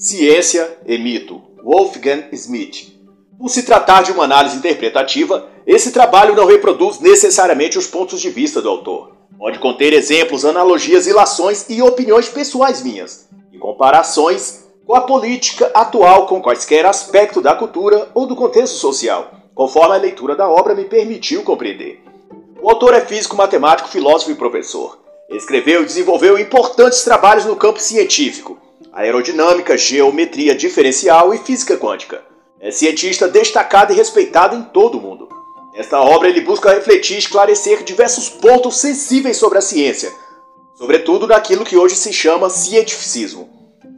Ciência e Mito, Wolfgang Smith. Por se tratar de uma análise interpretativa, esse trabalho não reproduz necessariamente os pontos de vista do autor. Pode conter exemplos, analogias, ilações e opiniões pessoais minhas, e comparações com a política atual com quaisquer aspecto da cultura ou do contexto social, conforme a leitura da obra me permitiu compreender. O autor é físico, matemático, filósofo e professor. Escreveu e desenvolveu importantes trabalhos no campo científico, aerodinâmica, geometria diferencial e física quântica. É cientista destacado e respeitado em todo o mundo. Nesta obra, ele busca refletir e esclarecer diversos pontos sensíveis sobre a ciência, sobretudo naquilo que hoje se chama cientificismo.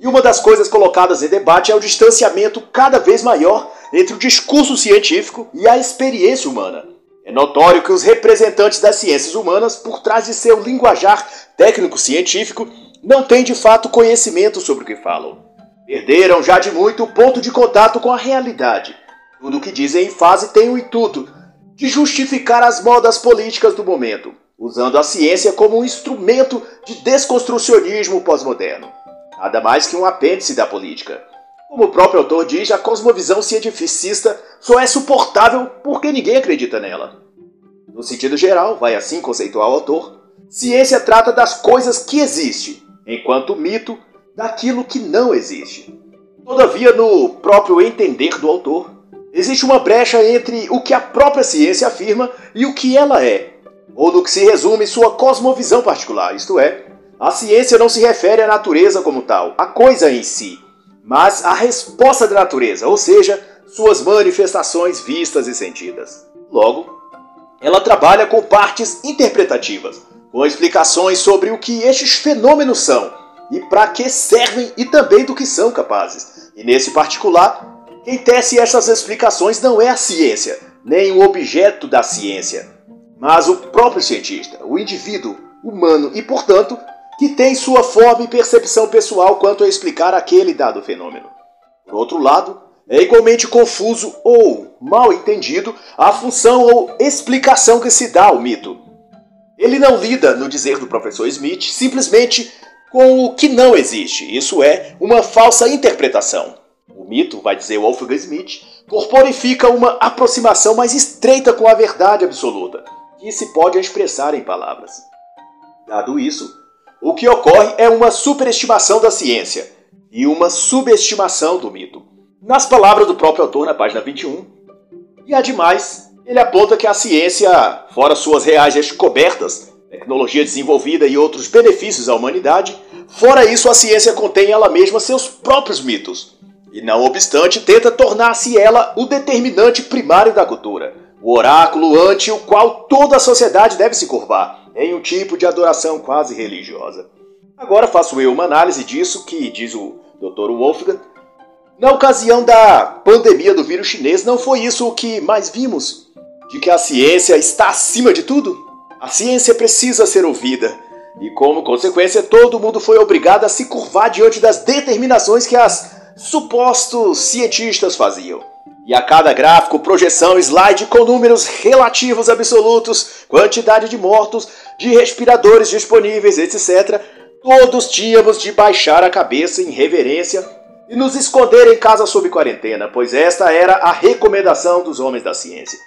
E uma das coisas colocadas em debate é o distanciamento cada vez maior entre o discurso científico e a experiência humana. É notório que os representantes das ciências humanas, por trás de seu linguajar técnico-científico, não têm de fato conhecimento sobre o que falam. Perderam já de muito o ponto de contato com a realidade. Tudo o que dizem em fase tem o intuito de justificar as modas políticas do momento, usando a ciência como um instrumento de desconstrucionismo pós-moderno. Nada mais que um apêndice da política. Como o próprio autor diz, a cosmovisão cientificista só é suportável porque ninguém acredita nela. No sentido geral, vai assim conceituar o autor, ciência trata das coisas que existem, enquanto mito daquilo que não existe. Todavia, no próprio entender do autor, existe uma brecha entre o que a própria ciência afirma e o que ela é, ou no que se resume sua cosmovisão particular, isto é, a ciência não se refere à natureza como tal, à coisa em si, mas à resposta da natureza, ou seja, suas manifestações vistas e sentidas. Logo, ela trabalha com partes interpretativas, com explicações sobre o que estes fenômenos são e para que servem e também do que são capazes. E nesse particular, quem tece essas explicações não é a ciência, nem o objeto da ciência, mas o próprio cientista, o indivíduo humano e, portanto, que tem sua forma e percepção pessoal quanto a explicar aquele dado fenômeno. Por outro lado, é igualmente confuso ou mal entendido a função ou explicação que se dá ao mito. Ele não lida, no dizer do professor Smith, simplesmente com o que não existe, isso é, uma falsa interpretação. O mito, vai dizer Wolfgang Smith, corporifica uma aproximação mais estreita com a verdade absoluta, que se pode expressar em palavras. Dado isso, o que ocorre é uma superestimação da ciência e uma subestimação do mito. Nas palavras do próprio autor, na página 21, e ademais, ele aponta que a ciência, fora suas reais descobertas, tecnologia desenvolvida e outros benefícios à humanidade, fora isso, a ciência contém ela mesma seus próprios mitos. E não obstante, tenta tornar-se ela o determinante primário da cultura, o oráculo ante o qual toda a sociedade deve se curvar, em um tipo de adoração quase religiosa. Agora faço eu uma análise disso que, diz o Dr. Wolfgang, na ocasião da pandemia do vírus chinês, não foi isso o que mais vimos? De que a ciência está acima de tudo? A ciência precisa ser ouvida. E como consequência, todo mundo foi obrigado a se curvar diante das determinações que as supostos cientistas faziam. E a cada gráfico, projeção, slide com números relativos absolutos, quantidade de mortos, de respiradores disponíveis, etc., todos tínhamos de baixar a cabeça em reverência e nos esconder em casa sob quarentena, pois esta era a recomendação dos homens da ciência.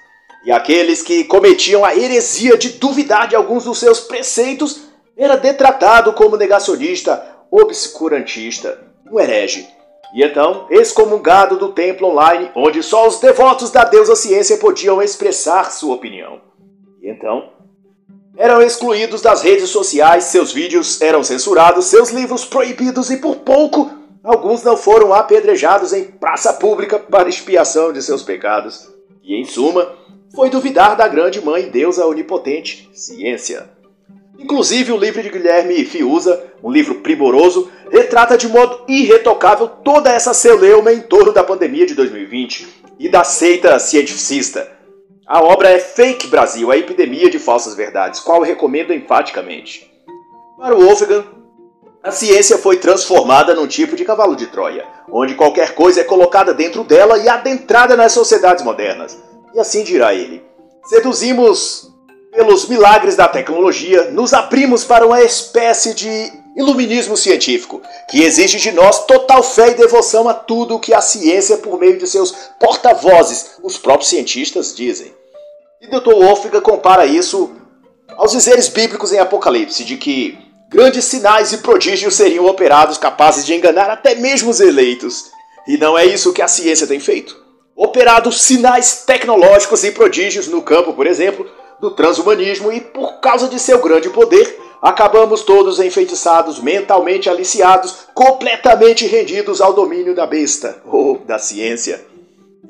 E aqueles que cometiam a heresia de duvidar de alguns dos seus preceitos era detratado como negacionista, obscurantista, um herege. E então, excomungado do templo online, onde só os devotos da deusa ciência podiam expressar sua opinião. E então, eram excluídos das redes sociais, seus vídeos eram censurados, seus livros proibidos e por pouco, alguns não foram apedrejados em praça pública para expiação de seus pecados. E em suma, foi duvidar da grande mãe deusa onipotente, ciência. Inclusive, o livro de Guilherme Fiuza, um livro primoroso, retrata de modo irretocável toda essa celeuma em torno da pandemia de 2020 e da seita cientificista. A obra é Fake Brasil, a epidemia de falsas verdades, qual recomendo enfaticamente. Para o Wolfgang, a ciência foi transformada num tipo de cavalo de Troia, onde qualquer coisa é colocada dentro dela e adentrada nas sociedades modernas. E assim dirá ele: Seduzimos pelos milagres da tecnologia, nos abrimos para uma espécie de iluminismo científico, que exige de nós total fé e devoção a tudo o que a ciência, por meio de seus porta-vozes, os próprios cientistas, dizem. E Dr. Wolfgang compara isso aos dizeres bíblicos em Apocalipse, de que grandes sinais e prodígios seriam operados capazes de enganar até mesmo os eleitos. E não é isso que a ciência tem feito. Operado sinais tecnológicos e prodígios no campo, por exemplo, do transhumanismo, e por causa de seu grande poder, acabamos todos enfeitiçados, mentalmente aliciados, completamente rendidos ao domínio da besta, ou da ciência.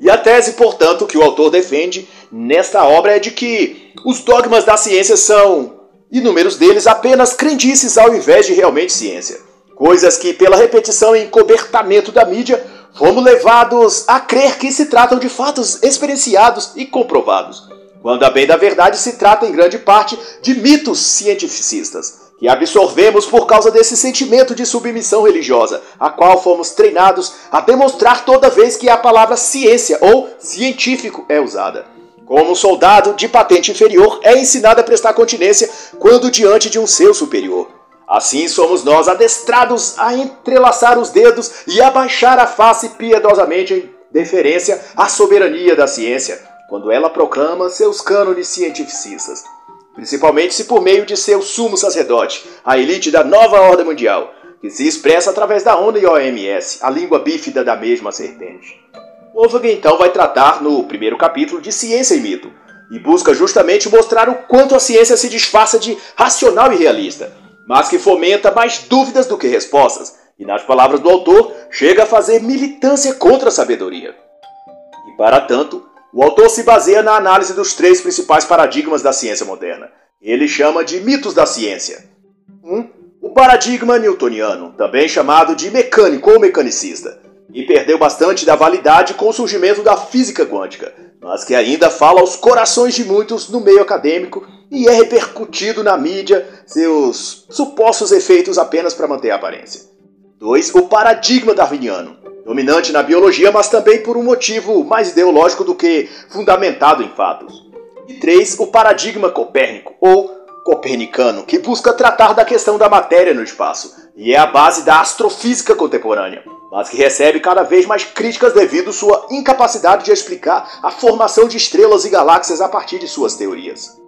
E a tese, portanto, que o autor defende nesta obra é de que os dogmas da ciência são, inúmeros deles, apenas crendices ao invés de realmente ciência. Coisas que, pela repetição e encobertamento da mídia, fomos levados a crer que se tratam de fatos experienciados e comprovados quando a bem da verdade se trata em grande parte de mitos cientificistas, que absorvemos por causa desse sentimento de submissão religiosa, a qual fomos treinados a demonstrar toda vez que a palavra ciência ou científico é usada. Como um soldado de patente inferior é ensinado a prestar continência quando diante de um seu superior. Assim somos nós adestrados a entrelaçar os dedos e abaixar a face piedosamente em deferência à soberania da ciência quando ela proclama seus cânones cientificistas, principalmente se por meio de seu sumo sacerdote, a elite da nova ordem mundial, que se expressa através da ONU e OMS, a língua bífida da mesma serpente. Wolfgang então vai tratar no primeiro capítulo de ciência e mito, e busca justamente mostrar o quanto a ciência se disfarça de racional e realista, mas que fomenta mais dúvidas do que respostas, e nas palavras do autor, chega a fazer militância contra a sabedoria. E para tanto, o autor se baseia na análise dos três principais paradigmas da ciência moderna. Ele chama de mitos da ciência. 1. Um, o paradigma newtoniano, também chamado de mecânico ou mecanicista, e perdeu bastante da validade com o surgimento da física quântica, mas que ainda fala aos corações de muitos no meio acadêmico e é repercutido na mídia seus supostos efeitos apenas para manter a aparência. 2. O paradigma darwiniano, dominante na biologia, mas também por um motivo mais ideológico do que fundamentado em fatos. E três, o paradigma copérnico, ou copernicano, que busca tratar da questão da matéria no espaço, e é a base da astrofísica contemporânea, mas que recebe cada vez mais críticas devido sua incapacidade de explicar a formação de estrelas e galáxias a partir de suas teorias.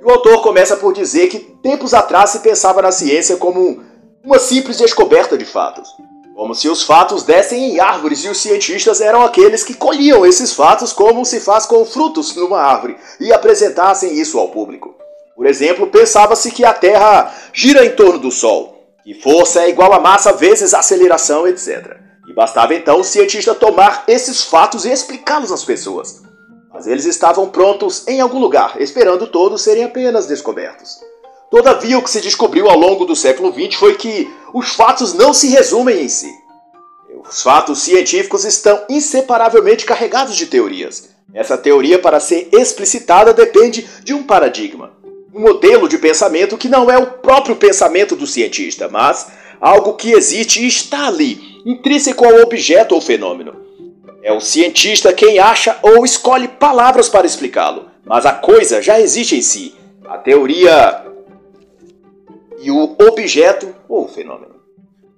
E o autor começa por dizer que tempos atrás se pensava na ciência como uma simples descoberta de fatos, como se os fatos dessem em árvores e os cientistas eram aqueles que colhiam esses fatos como se faz com frutos numa árvore e apresentassem isso ao público. Por exemplo, pensava-se que a Terra gira em torno do Sol, que força é igual a massa vezes aceleração, etc. E bastava então o cientista tomar esses fatos e explicá-los às pessoas. Mas eles estavam prontos em algum lugar, esperando todos serem apenas descobertos. Todavia, o que se descobriu ao longo do século XX foi que os fatos não se resumem em si. Os fatos científicos estão inseparavelmente carregados de teorias. Essa teoria, para ser explicitada, depende de um paradigma, um modelo de pensamento que não é o próprio pensamento do cientista, mas algo que existe e está ali, intrínseco ao objeto ou fenômeno. É o cientista quem acha ou escolhe palavras para explicá-lo, mas a coisa já existe em si. A teoria e o objeto ou fenômeno.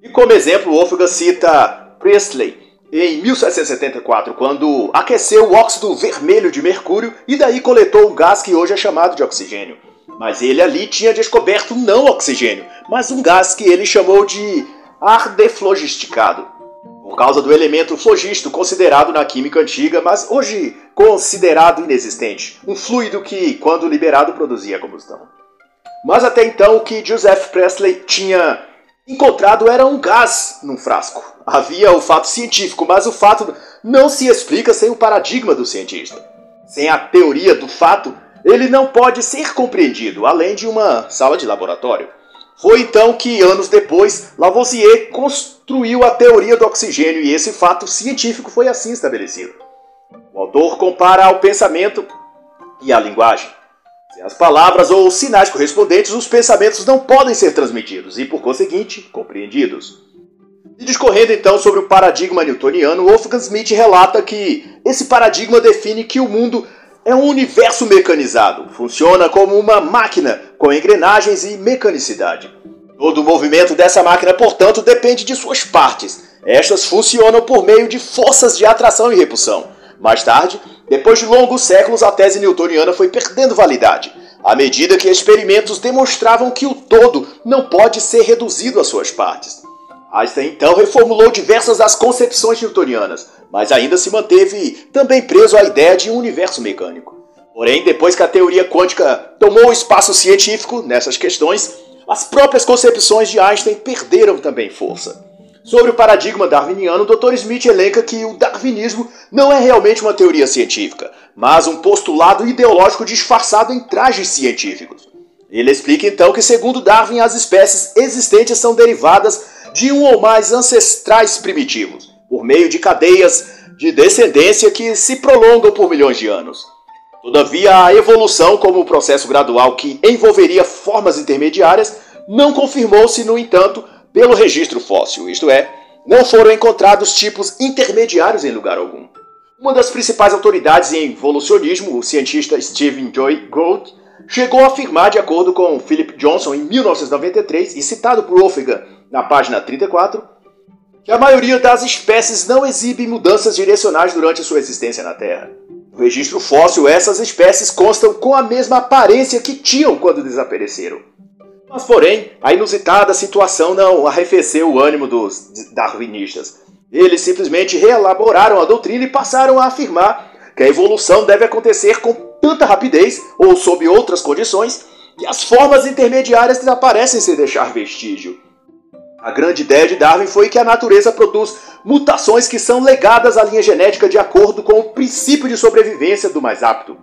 E como exemplo, Wolfgang cita Priestley em 1774, quando aqueceu o óxido vermelho de mercúrio e daí coletou um gás que hoje é chamado de oxigênio. Mas ele ali tinha descoberto não oxigênio, mas um gás que ele chamou de ar deflogisticado, por causa do elemento flogisto considerado na química antiga, mas hoje considerado inexistente, um fluido que, quando liberado, produzia combustão. Mas até então o que Joseph Presley tinha encontrado era um gás num frasco. Havia o fato científico, mas o fato não se explica sem o paradigma do cientista. Sem a teoria do fato, ele não pode ser compreendido, além de uma sala de laboratório. Foi então que, anos depois, Lavoisier construiu a teoria do oxigênio e esse fato científico foi assim estabelecido. O autor compara ao pensamento e à linguagem. Sem as palavras ou os sinais correspondentes, os pensamentos não podem ser transmitidos e, por conseguinte, compreendidos. E discorrendo então sobre o paradigma newtoniano, Wolfgang Smith relata que esse paradigma define que o mundo é um universo mecanizado, funciona como uma máquina com engrenagens e mecanicidade. Todo o movimento dessa máquina, portanto, depende de suas partes. Estas funcionam por meio de forças de atração e repulsão. Mais tarde, depois de longos séculos, a tese newtoniana foi perdendo validade, à medida que experimentos demonstravam que o todo não pode ser reduzido às suas partes. Einstein então reformulou diversas das concepções newtonianas, mas ainda se manteve também preso à ideia de um universo mecânico. Porém, depois que a teoria quântica tomou o espaço científico nessas questões, as próprias concepções de Einstein perderam também força. Sobre o paradigma darwiniano, o Dr. Smith elenca que o darwinismo não é realmente uma teoria científica, mas um postulado ideológico disfarçado em trajes científicos. Ele explica então que, segundo Darwin, as espécies existentes são derivadas de um ou mais ancestrais primitivos, por meio de cadeias de descendência que se prolongam por milhões de anos. Todavia, a evolução, como um processo gradual que envolveria formas intermediárias, não confirmou-se, no entanto, pelo registro fóssil, isto é, não foram encontrados tipos intermediários em lugar algum. Uma das principais autoridades em evolucionismo, o cientista Stephen Joy Gould, chegou a afirmar, de acordo com Philip Johnson em 1993 e citado por Wolfgang na página 34, que a maioria das espécies não exibe mudanças direcionais durante sua existência na Terra. No registro fóssil, essas espécies constam com a mesma aparência que tinham quando desapareceram. Mas, porém, a inusitada situação não arrefeceu o ânimo dos darwinistas. Eles simplesmente reelaboraram a doutrina e passaram a afirmar que a evolução deve acontecer com tanta rapidez ou sob outras condições que as formas intermediárias desaparecem sem deixar vestígio. A grande ideia de Darwin foi que a natureza produz mutações que são legadas à linha genética de acordo com o princípio de sobrevivência do mais apto.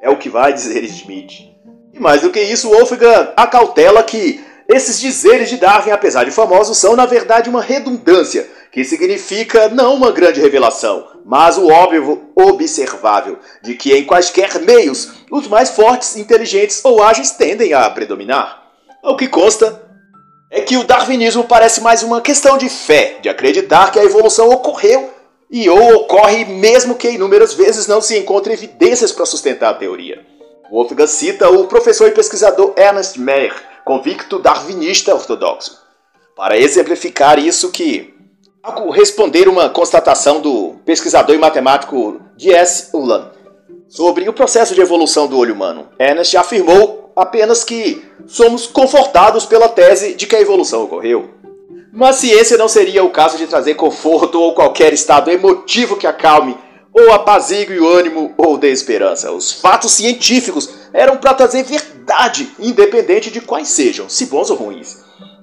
É o que vai dizer Smith. E mais do que isso, Wolfgang acautela que esses dizeres de Darwin, apesar de famosos, são na verdade uma redundância, que significa não uma grande revelação, mas o óbvio observável de que em quaisquer meios os mais fortes, inteligentes ou ágeis tendem a predominar. O que consta é que o darwinismo parece mais uma questão de fé, de acreditar que a evolução ocorreu e ou ocorre mesmo que inúmeras vezes não se encontrem evidências para sustentar a teoria. Wolfgang cita o professor e pesquisador Ernest Mayr, convicto darwinista ortodoxo, para exemplificar isso que, ao responder uma constatação do pesquisador e matemático D.S. Ullman sobre o processo de evolução do olho humano, Ernest afirmou apenas que somos confortados pela tese de que a evolução ocorreu. Mas ciência não seria o caso de trazer conforto ou qualquer estado emotivo que acalme ou apazigue o ânimo ou dê esperança. Os fatos científicos eram para trazer verdade, independente de quais sejam, se bons ou ruins.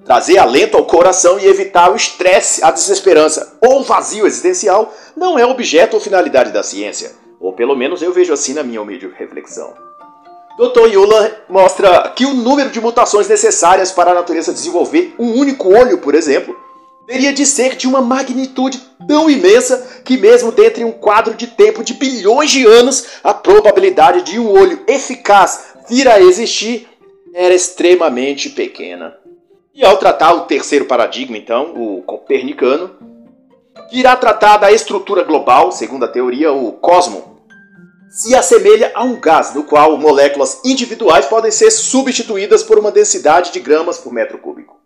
Trazer alento ao coração e evitar o estresse, a desesperança ou o vazio existencial não é objeto ou finalidade da ciência. Ou pelo menos eu vejo assim na minha humilde reflexão. Dr. Yula mostra que o número de mutações necessárias para a natureza desenvolver um único olho, por exemplo, teria de ser de uma magnitude tão imensa que, mesmo dentro de um quadro de tempo de bilhões de anos, a probabilidade de um olho eficaz vir a existir era extremamente pequena. E ao tratar o terceiro paradigma, então, o copernicano, que irá tratar da estrutura global, segundo a teoria, o cosmo, se assemelha a um gás no qual moléculas individuais podem ser substituídas por uma densidade de gramas por metro cúbico.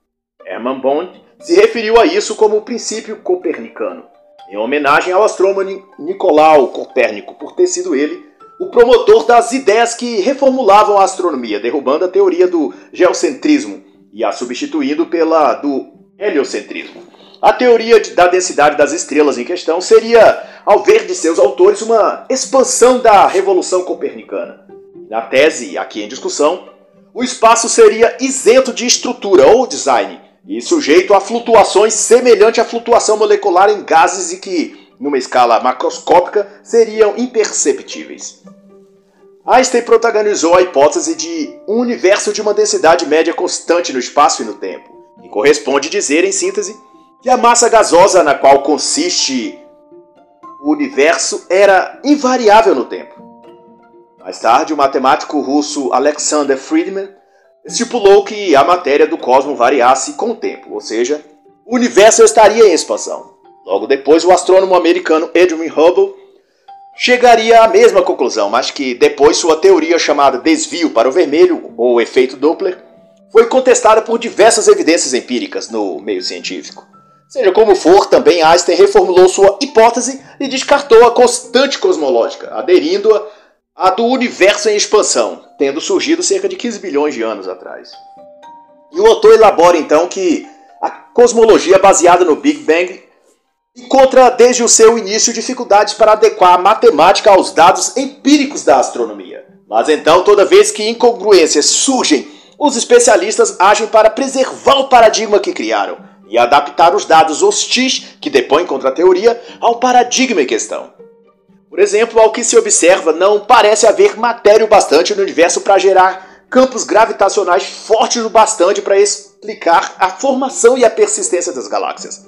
Hermann Bond se referiu a isso como o princípio copernicano, em homenagem ao astrônomo Nicolau Copérnico, por ter sido ele o promotor das ideias que reformulavam a astronomia, derrubando a teoria do geocentrismo e a substituindo pela do heliocentrismo. A teoria da densidade das estrelas em questão seria, ao ver de seus autores, uma expansão da revolução copernicana. Na tese aqui em discussão, o espaço seria isento de estrutura ou design, e sujeito a flutuações semelhante à flutuação molecular em gases e que, numa escala macroscópica, seriam imperceptíveis. Einstein protagonizou a hipótese de um universo de uma densidade média constante no espaço e no tempo, que corresponde dizer, em síntese, que a massa gasosa na qual consiste o universo era invariável no tempo. Mais tarde, o matemático russo Alexander Friedman estipulou que a matéria do cosmos variasse com o tempo, ou seja, o universo estaria em expansão. Logo depois, o astrônomo americano Edwin Hubble chegaria à mesma conclusão, mas que depois sua teoria chamada desvio para o vermelho, ou efeito Doppler, foi contestada por diversas evidências empíricas no meio científico. Seja como for, também Einstein reformulou sua hipótese e descartou a constante cosmológica, aderindo-a à do universo em expansão, tendo surgido cerca de 15 bilhões de anos atrás. E o autor elabora então que a cosmologia baseada no Big Bang encontra desde o seu início dificuldades para adequar a matemática aos dados empíricos da astronomia. Mas então, toda vez que incongruências surgem, os especialistas agem para preservar o paradigma que criaram e adaptar os dados hostis que depõem contra a teoria ao paradigma em questão. Por exemplo, ao que se observa, não parece haver matéria o bastante no universo para gerar campos gravitacionais fortes o bastante para explicar a formação e a persistência das galáxias.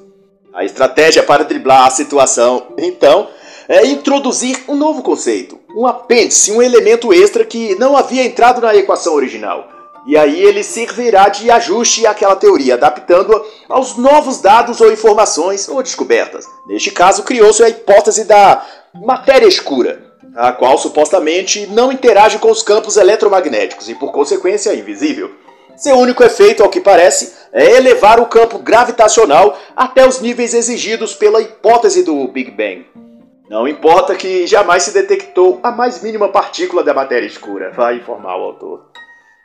A estratégia para driblar a situação, então, é introduzir um novo conceito, um apêndice, um elemento extra que não havia entrado na equação original e aí ele servirá de ajuste àquela teoria, adaptando-a aos novos dados ou informações ou descobertas. Neste caso, criou-se a hipótese da matéria escura, a qual supostamente não interage com os campos eletromagnéticos e, por consequência, é invisível. Seu único efeito, ao que parece, é elevar o campo gravitacional até os níveis exigidos pela hipótese do Big Bang. Não importa que jamais se detectou a mais mínima partícula da matéria escura, vai informar o autor.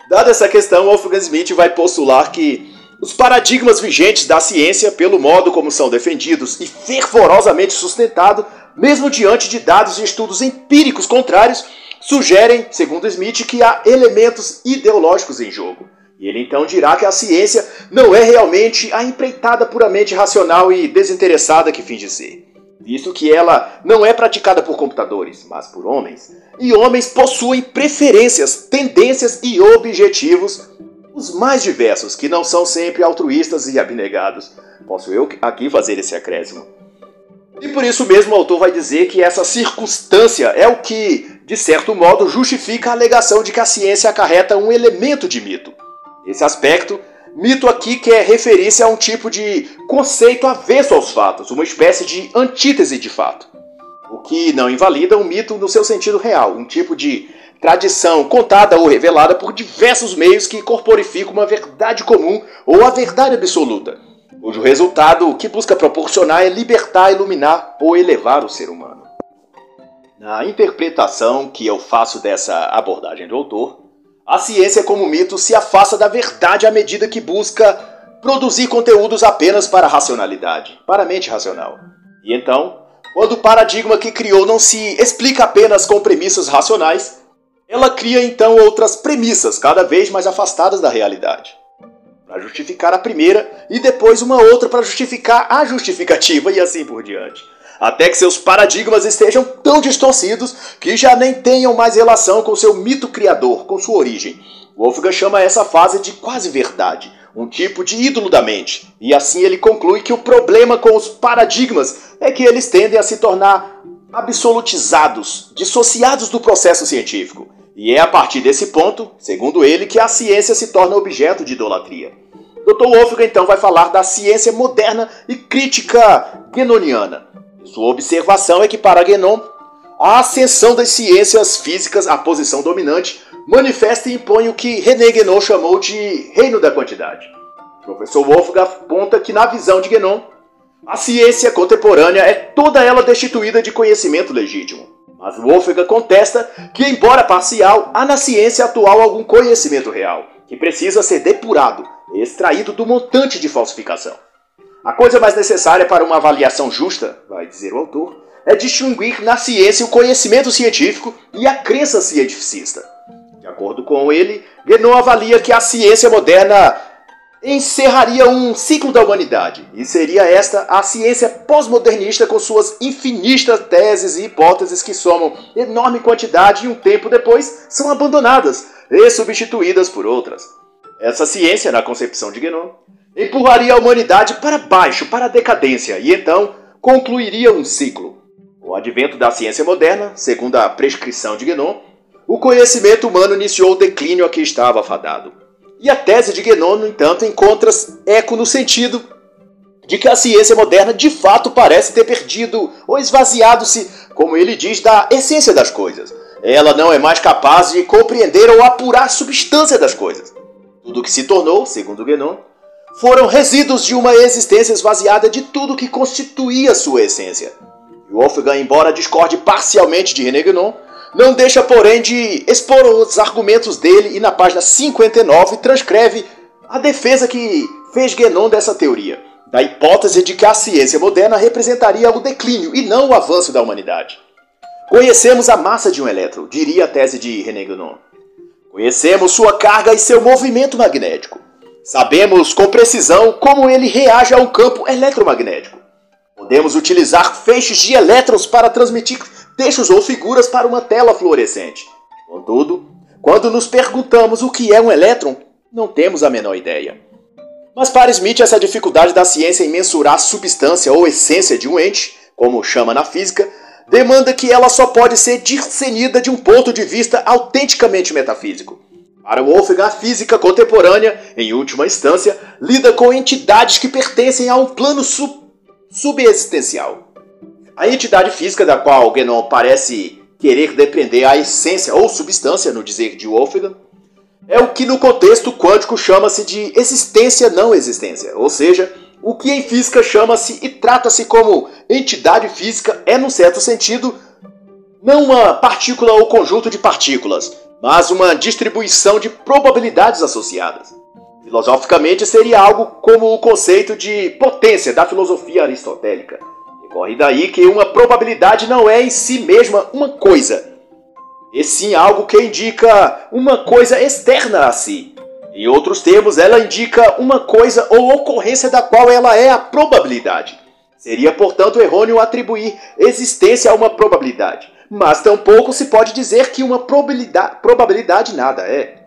Dada essa questão, Wolfgang Smith vai postular que os paradigmas vigentes da ciência, pelo modo como são defendidos e fervorosamente sustentados, mesmo diante de dados e estudos empíricos contrários, sugerem, segundo Smith, que há elementos ideológicos em jogo. E ele então dirá que a ciência não é realmente a empreitada puramente racional e desinteressada que finge ser visto que ela não é praticada por computadores, mas por homens. E homens possuem preferências, tendências e objetivos os mais diversos, que não são sempre altruístas e abnegados. Posso eu aqui fazer esse acréscimo. E por isso mesmo o autor vai dizer que essa circunstância é o que, de certo modo, justifica a alegação de que a ciência acarreta um elemento de mito. Esse aspecto Mito aqui quer referir-se a um tipo de conceito avesso aos fatos, uma espécie de antítese de fato. O que não invalida um mito no seu sentido real, um tipo de tradição contada ou revelada por diversos meios que corporificam uma verdade comum ou a verdade absoluta, cujo resultado que busca proporcionar é libertar, iluminar ou elevar o ser humano. Na interpretação que eu faço dessa abordagem do autor, a ciência, como mito, se afasta da verdade à medida que busca produzir conteúdos apenas para a racionalidade, para a mente racional. E então, quando o paradigma que criou não se explica apenas com premissas racionais, ela cria então outras premissas cada vez mais afastadas da realidade. Para justificar a primeira e depois uma outra para justificar a justificativa e assim por diante até que seus paradigmas estejam tão distorcidos que já nem tenham mais relação com seu mito criador, com sua origem. Wolfgang chama essa fase de quase verdade, um tipo de ídolo da mente, e assim ele conclui que o problema com os paradigmas é que eles tendem a se tornar absolutizados, dissociados do processo científico. E é a partir desse ponto, segundo ele, que a ciência se torna objeto de idolatria. Dr. Wolfgang então vai falar da ciência moderna e crítica guenoniana. Sua observação é que para Guénon, a ascensão das ciências físicas à posição dominante manifesta e impõe o que René Guénon chamou de reino da quantidade. O professor Wolfgang aponta que, na visão de Guénon, a ciência contemporânea é toda ela destituída de conhecimento legítimo. Mas Wolfgang contesta que, embora parcial, há na ciência atual algum conhecimento real, que precisa ser depurado, extraído do montante de falsificação. A coisa mais necessária para uma avaliação justa, vai dizer o autor, é distinguir na ciência o conhecimento científico e a crença cientificista. De acordo com ele, Guénon avalia que a ciência moderna encerraria um ciclo da humanidade, e seria esta a ciência pós-modernista com suas infinitas teses e hipóteses que somam enorme quantidade e um tempo depois são abandonadas e substituídas por outras. Essa ciência, na concepção de Guénon, empurraria a humanidade para baixo, para a decadência, e então concluiria um ciclo. Com o advento da ciência moderna, segundo a prescrição de Guénon, o conhecimento humano iniciou o declínio a que estava afadado. E a tese de Guénon, no entanto, encontra eco no sentido de que a ciência moderna de fato parece ter perdido ou esvaziado-se, como ele diz, da essência das coisas. Ela não é mais capaz de compreender ou apurar a substância das coisas. Tudo que se tornou, segundo Guénon, foram resíduos de uma existência esvaziada de tudo que constituía sua essência. Wolfgang, embora discorde parcialmente de René Guénon, não deixa, porém, de expor os argumentos dele e na página 59 transcreve a defesa que fez Guénon dessa teoria, da hipótese de que a ciência moderna representaria o declínio e não o avanço da humanidade. Conhecemos a massa de um elétron, diria a tese de René Guénon. Conhecemos sua carga e seu movimento magnético. Sabemos com precisão como ele reage a um campo eletromagnético. Podemos utilizar feixes de elétrons para transmitir textos ou figuras para uma tela fluorescente. Contudo, quando nos perguntamos o que é um elétron, não temos a menor ideia. Mas para Smith, essa dificuldade da ciência em mensurar a substância ou essência de um ente, como chama na física, demanda que ela só pode ser discernida de um ponto de vista autenticamente metafísico. Para Wolfgang, a física contemporânea, em última instância, lida com entidades que pertencem a um plano sub subexistencial. A entidade física da qual Guénon parece querer depender a essência ou substância, no dizer de Wolfgang, é o que no contexto quântico chama-se de existência não existência, ou seja, o que em física chama-se e trata-se como entidade física é, num certo sentido, não uma partícula ou conjunto de partículas, mas uma distribuição de probabilidades associadas. Filosoficamente, seria algo como o conceito de potência da filosofia aristotélica. Decorre daí que uma probabilidade não é em si mesma uma coisa, e sim algo que indica uma coisa externa a si. Em outros termos, ela indica uma coisa ou ocorrência da qual ela é a probabilidade. Seria, portanto, errôneo atribuir existência a uma probabilidade. Mas tampouco se pode dizer que uma probabilidade, probabilidade nada é.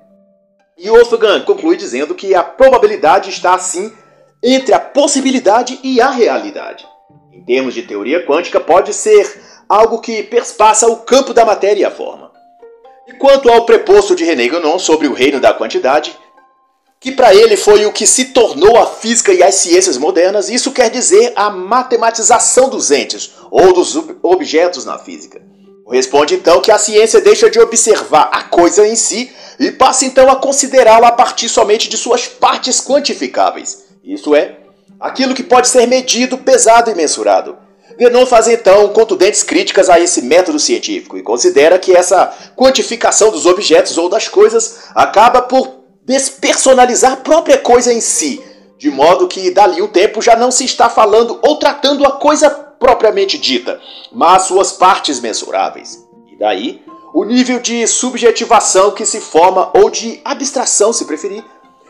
E Wolfgang conclui dizendo que a probabilidade está assim entre a possibilidade e a realidade. Em termos de teoria quântica, pode ser algo que perspassa o campo da matéria e a forma. E quanto ao preposto de René Guénon sobre o reino da quantidade, que para ele foi o que se tornou a física e as ciências modernas, isso quer dizer a matematização dos entes ou dos objetos na física. Corresponde então que a ciência deixa de observar a coisa em si e passa então a considerá-la a partir somente de suas partes quantificáveis, isto é, aquilo que pode ser medido, pesado e mensurado. Guénon faz então contundentes críticas a esse método científico e considera que essa quantificação dos objetos ou das coisas acaba por despersonalizar a própria coisa em si, de modo que dali um tempo já não se está falando ou tratando a coisa propriamente dita, mas suas partes mensuráveis. E daí o nível de subjetivação que se forma, ou de abstração, se preferir,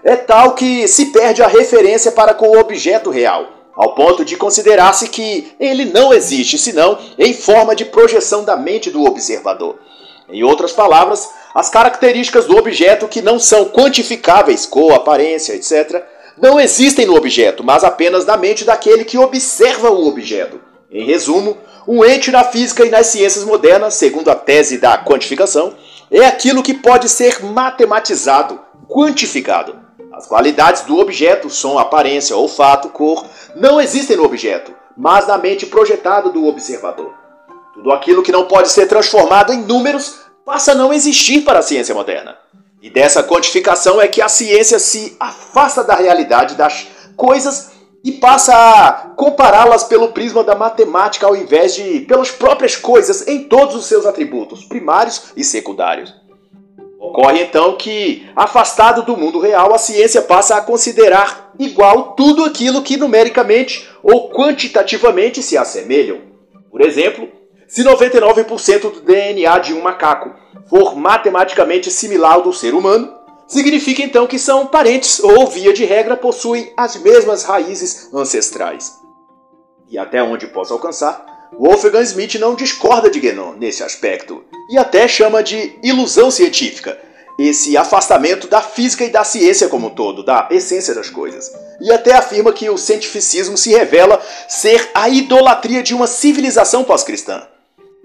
é tal que se perde a referência para com o objeto real, ao ponto de considerar-se que ele não existe, senão em forma de projeção da mente do observador. Em outras palavras, as características do objeto que não são quantificáveis, cor, aparência, etc., não existem no objeto, mas apenas na mente daquele que observa o objeto. Em resumo, um ente na física e nas ciências modernas, segundo a tese da quantificação, é aquilo que pode ser matematizado, quantificado. As qualidades do objeto, som, aparência, olfato, cor, não existem no objeto, mas na mente projetada do observador. Tudo aquilo que não pode ser transformado em números passa a não existir para a ciência moderna. E dessa quantificação é que a ciência se afasta da realidade das coisas e passa a compará-las pelo prisma da matemática ao invés de pelas próprias coisas em todos os seus atributos, primários e secundários. Ocorre então que, afastado do mundo real, a ciência passa a considerar igual tudo aquilo que numericamente ou quantitativamente se assemelham. Por exemplo, se 99% do DNA de um macaco for matematicamente similar ao do ser humano, significa então que são parentes ou, via de regra, possuem as mesmas raízes ancestrais. E até onde posso alcançar, Wolfgang Smith não discorda de Guénon nesse aspecto, e até chama de ilusão científica, esse afastamento da física e da ciência como um todo, da essência das coisas. E até afirma que o cientificismo se revela ser a idolatria de uma civilização pós-cristã.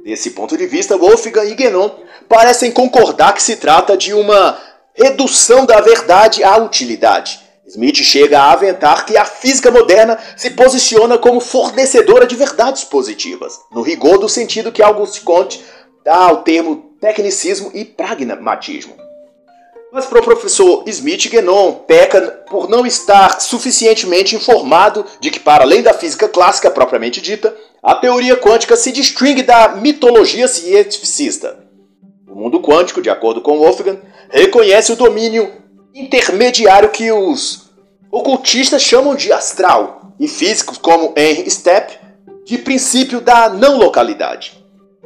Desse ponto de vista, Wolfgang e Guénon parecem concordar que se trata de uma redução da verdade à utilidade. Smith chega a aventar que a física moderna se posiciona como fornecedora de verdades positivas, no rigor do sentido que Auguste Comte dá ao termo tecnicismo e pragmatismo. Mas para o professor Smith, Guénon peca por não estar suficientemente informado de que, para além da física clássica propriamente dita, a teoria quântica se distingue da mitologia cientificista. O mundo quântico, de acordo com Wolfgang, reconhece o domínio intermediário que os ocultistas chamam de astral, e físicos como Henry Stepp, de princípio da não localidade.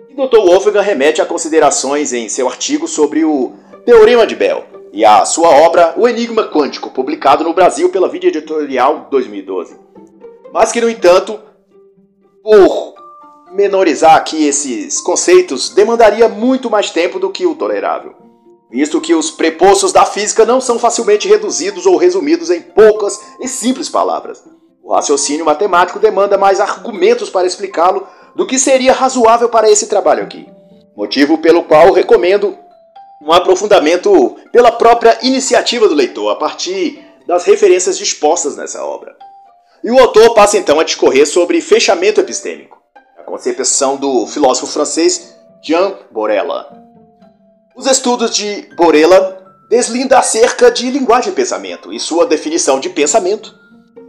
E Dr. Wolfgang remete a considerações em seu artigo sobre o Teorema de Bell, e a sua obra O Enigma Quântico, publicado no Brasil pela Vida Editorial 2012. Mas que, no entanto, por menorizar aqui esses conceitos, demandaria muito mais tempo do que o tolerável, visto que os prepostos da física não são facilmente reduzidos ou resumidos em poucas e simples palavras. O raciocínio matemático demanda mais argumentos para explicá-lo do que seria razoável para esse trabalho aqui. Motivo pelo qual recomendo um aprofundamento pela própria iniciativa do leitor, a partir das referências dispostas nessa obra. E o autor passa então a discorrer sobre fechamento epistêmico, a concepção do filósofo francês Jean Borella. Os estudos de Borella deslindam acerca de linguagem e pensamento, e sua definição de pensamento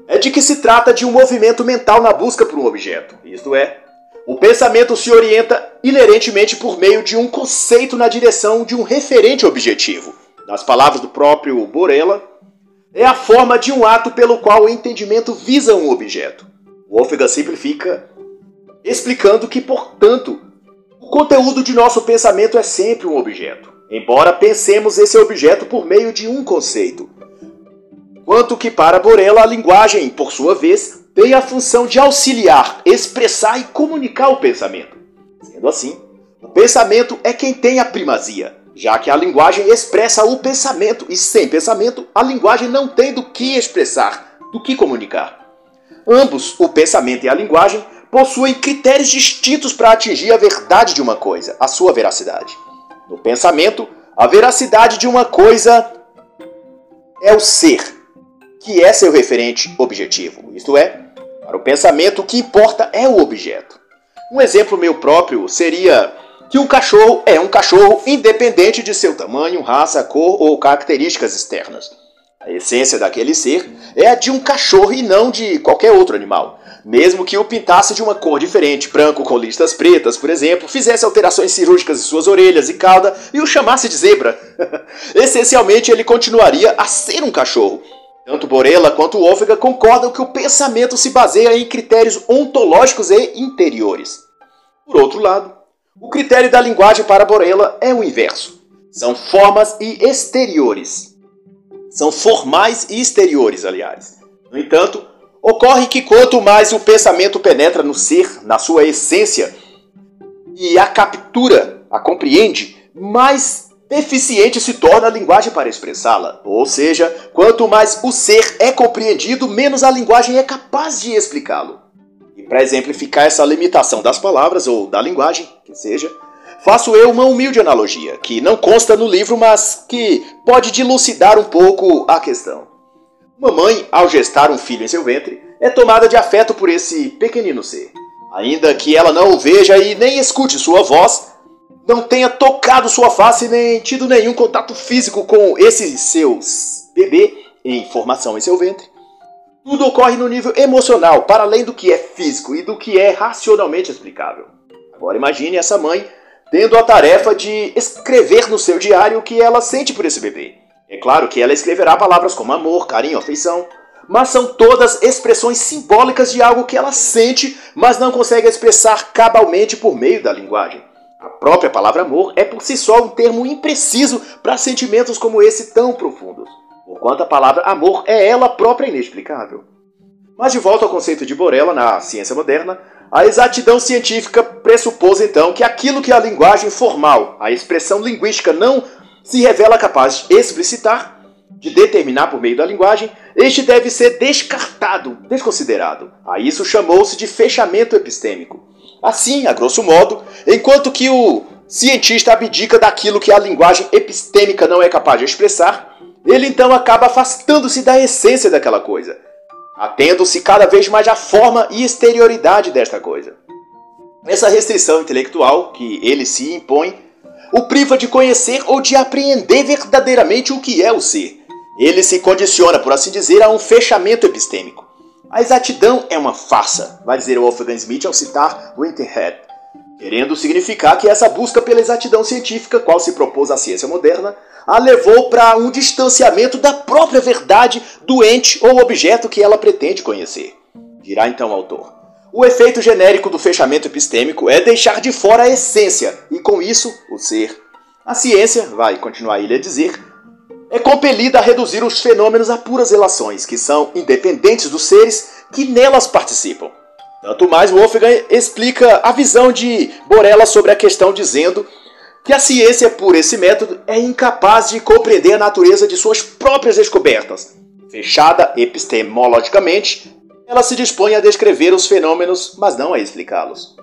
é de que se trata de um movimento mental na busca por um objeto, isto é, o pensamento se orienta inerentemente por meio de um conceito na direção de um referente objetivo. Nas palavras do próprio Borella, é a forma de um ato pelo qual o entendimento visa um objeto. Wolfgang simplifica, explicando que, portanto, conteúdo de nosso pensamento é sempre um objeto, embora pensemos esse objeto por meio de um conceito. Quanto que para Borella a linguagem, por sua vez, tem a função de auxiliar, expressar e comunicar o pensamento. Sendo assim, o pensamento é quem tem a primazia, já que a linguagem expressa o pensamento e sem pensamento a linguagem não tem do que expressar, do que comunicar. Ambos, o pensamento e a linguagem, possuem critérios distintos para atingir a verdade de uma coisa, a sua veracidade. No pensamento, a veracidade de uma coisa é o ser, que é seu referente objetivo, isto é, para o pensamento, o que importa é o objeto. Um exemplo meu próprio seria que um cachorro é um cachorro independente de seu tamanho, raça, cor ou características externas. A essência daquele ser é a de um cachorro e não de qualquer outro animal. Mesmo que o pintasse de uma cor diferente, branco com listas pretas, por exemplo, fizesse alterações cirúrgicas em suas orelhas e cauda e o chamasse de zebra. Essencialmente, ele continuaria a ser um cachorro, tanto Borella quanto Wolfgang concordam que o pensamento se baseia em critérios ontológicos e interiores. Por outro lado, o critério da linguagem para Borella é o inverso. São formas e exteriores. São formais e exteriores, aliás. No entanto, ocorre que quanto mais o pensamento penetra no ser, na sua essência, e a captura, a compreende, mais deficiente se torna a linguagem para expressá-la. Ou seja, quanto mais o ser é compreendido, menos a linguagem é capaz de explicá-lo. E para exemplificar essa limitação das palavras ou da linguagem, que seja, faço eu uma humilde analogia, que não consta no livro, mas que pode dilucidar um pouco a questão. Uma mãe, ao gestar um filho em seu ventre, é tomada de afeto por esse pequenino ser. Ainda que ela não o veja e nem escute sua voz, não tenha tocado sua face nem tido nenhum contato físico com esse seu bebê em formação em seu ventre. Tudo ocorre no nível emocional, para além do que é físico e do que é racionalmente explicável. Agora imagine essa mãe tendo a tarefa de escrever no seu diário o que ela sente por esse bebê. É claro que ela escreverá palavras como amor, carinho, afeição, mas são todas expressões simbólicas de algo que ela sente, mas não consegue expressar cabalmente por meio da linguagem. A própria palavra amor é por si só um termo impreciso para sentimentos como esse tão profundos, enquanto a palavra amor é ela própria inexplicável. Mas de volta ao conceito de Borella na ciência moderna, a exatidão científica pressupôs então que aquilo que a linguagem formal, a expressão linguística, não se revela capaz de explicitar, de determinar por meio da linguagem, este deve ser descartado, desconsiderado. A isso chamou-se de fechamento epistêmico. Assim, a grosso modo, enquanto que o cientista abdica daquilo que a linguagem epistêmica não é capaz de expressar, ele então acaba afastando-se da essência daquela coisa, atendo-se cada vez mais à forma e exterioridade desta coisa. Essa restrição intelectual que ele se impõe o priva de conhecer ou de apreender verdadeiramente o que é o ser. Ele se condiciona, por assim dizer, a um fechamento epistêmico. A exatidão é uma farsa, vai dizer Wolfgang Smith ao citar Winterhead, querendo significar que essa busca pela exatidão científica, qual se propôs a ciência moderna, a levou para um distanciamento da própria verdade do ente ou objeto que ela pretende conhecer. Dirá então o autor. O efeito genérico do fechamento epistêmico é deixar de fora a essência e, com isso, o ser. A ciência, vai continuar ele a dizer, é compelida a reduzir os fenômenos a puras relações, que são independentes dos seres que nelas participam. Tanto mais, Wolfgang explica a visão de Borella sobre a questão, dizendo que a ciência, por esse método, é incapaz de compreender a natureza de suas próprias descobertas. Fechada epistemologicamente, ela se dispõe a descrever os fenômenos, mas não a explicá-los.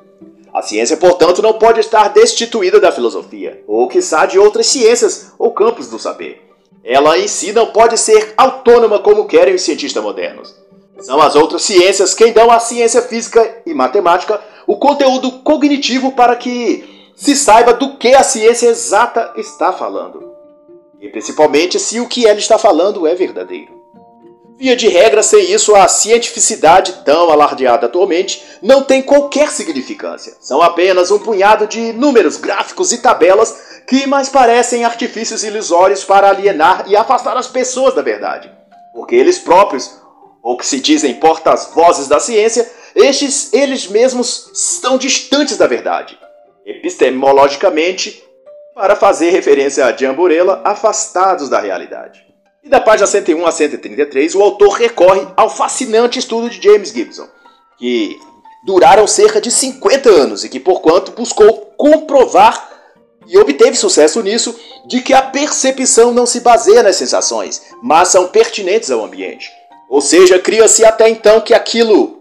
A ciência, portanto, não pode estar destituída da filosofia, ou quiçá de outras ciências ou campos do saber. Ela em si não pode ser autônoma como querem os cientistas modernos. São as outras ciências quem dão à ciência física e matemática o conteúdo cognitivo para que se saiba do que a ciência exata está falando. E principalmente se o que ela está falando é verdadeiro. Via de regra, sem isso, a cientificidade tão alardeada atualmente não tem qualquer significância. São apenas um punhado de números, gráficos e tabelas que mais parecem artifícios ilusórios para alienar e afastar as pessoas da verdade. Porque eles próprios, ou que se dizem portas-vozes da ciência, estes eles mesmos estão distantes da verdade. Epistemologicamente, para fazer referência a Jamburela, afastados da realidade. E da página 101 a 133, o autor recorre ao fascinante estudo de James Gibson, que duraram cerca de 50 anos e que, por quanto, buscou comprovar e obteve sucesso nisso de que a percepção não se baseia nas sensações, mas são pertinentes ao ambiente. Ou seja, cria-se até então que aquilo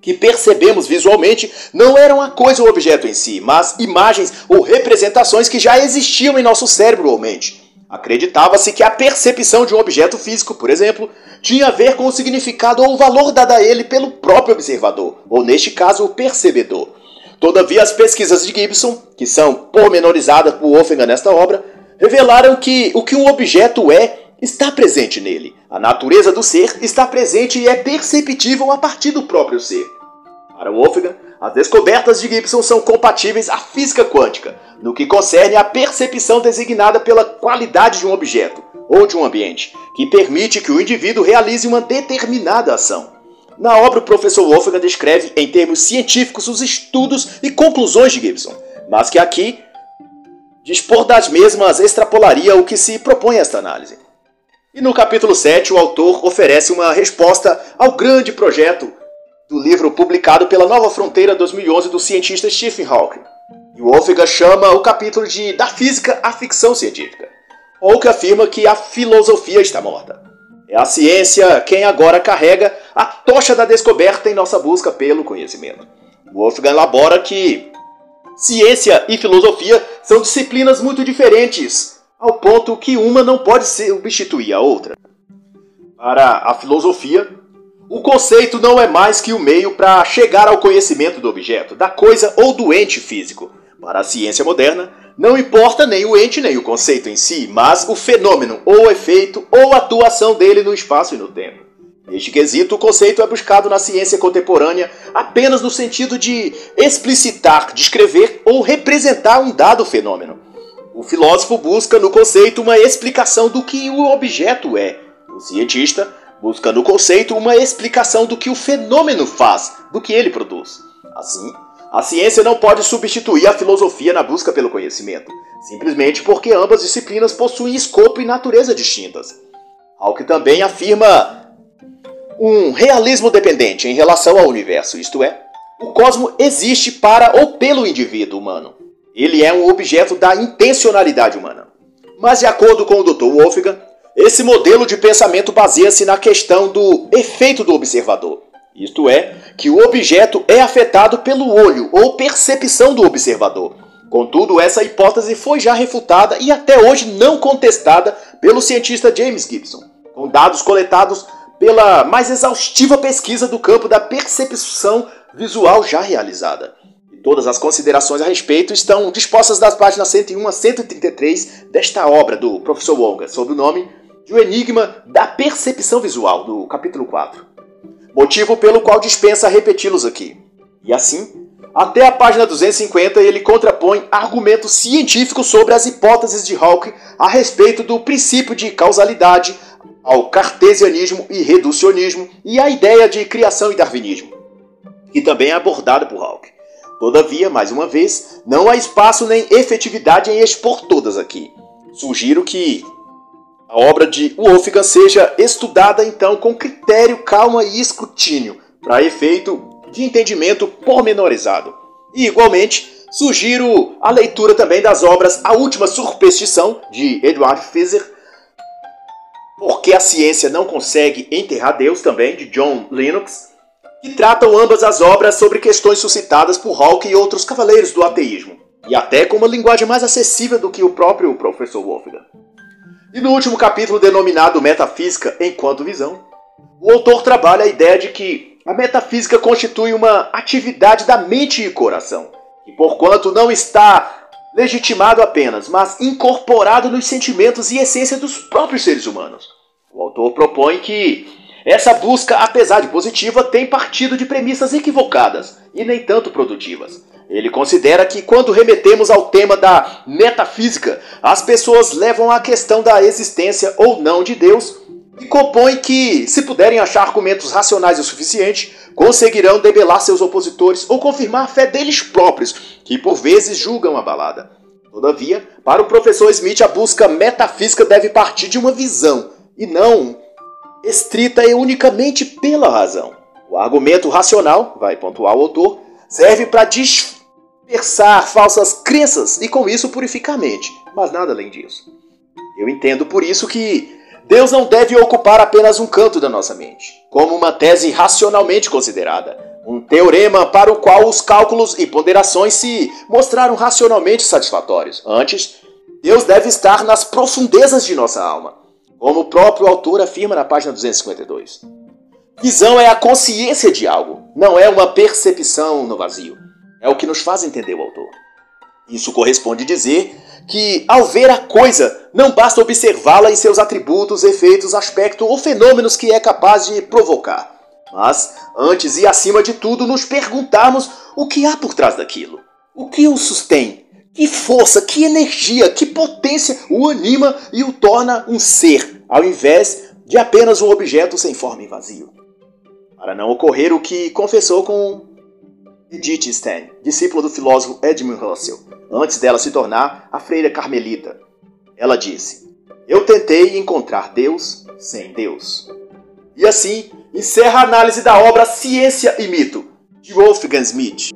que percebemos visualmente não eram a coisa ou objeto em si, mas imagens ou representações que já existiam em nosso cérebro ou mente. Acreditava-se que a percepção de um objeto físico, por exemplo, tinha a ver com o significado ou o valor dado a ele pelo próprio observador, ou neste caso, o percebedor. Todavia, as pesquisas de Gibson, que são pormenorizadas por Wolfgang nesta obra, revelaram que o que um objeto é está presente nele. A natureza do ser está presente e é perceptível a partir do próprio ser. Para Wolfgang, as descobertas de Gibson são compatíveis à física quântica, no que concerne à percepção designada pela qualidade de um objeto ou de um ambiente, que permite que o indivíduo realize uma determinada ação. Na obra, o professor Wolfgang descreve em termos científicos os estudos e conclusões de Gibson, mas que aqui dispor das mesmas extrapolaria o que se propõe esta análise. E no capítulo 7, o autor oferece uma resposta ao grande projeto do livro publicado pela Nova Fronteira 2011 do cientista Stephen Hawking. E Wolfgang chama o capítulo de Da Física à Ficção Científica, que afirma que a filosofia está morta. É a ciência quem agora carrega a tocha da descoberta em nossa busca pelo conhecimento. Wolfgang elabora que ciência e filosofia são disciplinas muito diferentes, ao ponto que uma não pode substituir a outra. Para a filosofia, o conceito não é mais que o meio para chegar ao conhecimento do objeto, da coisa ou do ente físico. Para a ciência moderna, não importa nem o ente nem o conceito em si, mas o fenômeno ou efeito ou atuação dele no espaço e no tempo. Neste quesito, o conceito é buscado na ciência contemporânea apenas no sentido de explicitar, descrever ou representar um dado fenômeno. O filósofo busca no conceito uma explicação do que o objeto é. O cientista busca no conceito uma explicação do que o fenômeno faz, do que ele produz. Assim, a ciência não pode substituir a filosofia na busca pelo conhecimento, simplesmente porque ambas disciplinas possuem escopo e natureza distintas. Ao que também afirma um realismo dependente em relação ao universo, isto é, o cosmo existe para ou pelo indivíduo humano. Ele é um objeto da intencionalidade humana. Mas, de acordo com o Dr. Wolfgang, esse modelo de pensamento baseia-se na questão do efeito do observador. Isto é, que o objeto é afetado pelo olho ou percepção do observador. Contudo, essa hipótese foi já refutada e até hoje não contestada pelo cientista James Gibson, com dados coletados pela mais exaustiva pesquisa do campo da percepção visual já realizada. Todas as considerações a respeito estão dispostas das páginas 101 a 133 desta obra do professor Wonga, sob o nome de O Enigma da Percepção Visual, do capítulo 4. Motivo pelo qual dispensa repeti-los aqui. E assim, até a página 250 ele contrapõe argumentos científicos sobre as hipóteses de Hawking a respeito do princípio de causalidade ao cartesianismo e reducionismo e à ideia de criação e darwinismo, que também é abordada por Hawking. Todavia, mais uma vez, não há espaço nem efetividade em expor todas aqui. Sugiro que a obra de Wolfgang seja estudada então com critério, calma e escrutínio, para efeito de entendimento pormenorizado. E igualmente, sugiro a leitura também das obras A Última Superstição, de Edward Fischer, Porque a Ciência Não Consegue Enterrar Deus, também, de John Lennox, que tratam ambas as obras sobre questões suscitadas por Hawking e outros cavaleiros do ateísmo, e até com uma linguagem mais acessível do que o próprio professor Wolfgang. E no último capítulo, denominado Metafísica enquanto Visão, o autor trabalha a ideia de que a metafísica constitui uma atividade da mente e coração, e porquanto não está legitimado apenas, mas incorporado nos sentimentos e essência dos próprios seres humanos. O autor propõe que essa busca, apesar de positiva, tem partido de premissas equivocadas e nem tanto produtivas. Ele considera que quando remetemos ao tema da metafísica, as pessoas levam a questão da existência ou não de Deus e compõe que, se puderem achar argumentos racionais o suficiente, conseguirão debelar seus opositores ou confirmar a fé deles próprios, que por vezes julgam a balada. Todavia, para o professor Smith, a busca metafísica deve partir de uma visão e não estrita e unicamente pela razão. O argumento racional, vai pontuar o autor, serve para dispersar falsas crenças e com isso purificar a mente, mas nada além disso. Eu entendo por isso que Deus não deve ocupar apenas um canto da nossa mente, como uma tese racionalmente considerada, um teorema para o qual os cálculos e ponderações se mostraram racionalmente satisfatórios. Antes, Deus deve estar nas profundezas de nossa alma, como o próprio autor afirma na página 252. Visão é a consciência de algo, não é uma percepção no vazio. É o que nos faz entender o autor. Isso corresponde dizer que, ao ver a coisa, não basta observá-la em seus atributos, efeitos, aspecto ou fenômenos que é capaz de provocar. Mas, antes e acima de tudo, nos perguntarmos o que há por trás daquilo. O que o sustém? Que força, que energia, que potência o anima e o torna um ser, ao invés de apenas um objeto sem forma e vazio. Para não ocorrer o que confessou com Edith Stein, discípula do filósofo Edmund Russell, antes dela se tornar a freira carmelita. Ela disse: Eu tentei encontrar Deus sem Deus. E assim encerra a análise da obra Ciência e Mito, de Wolfgang Smith.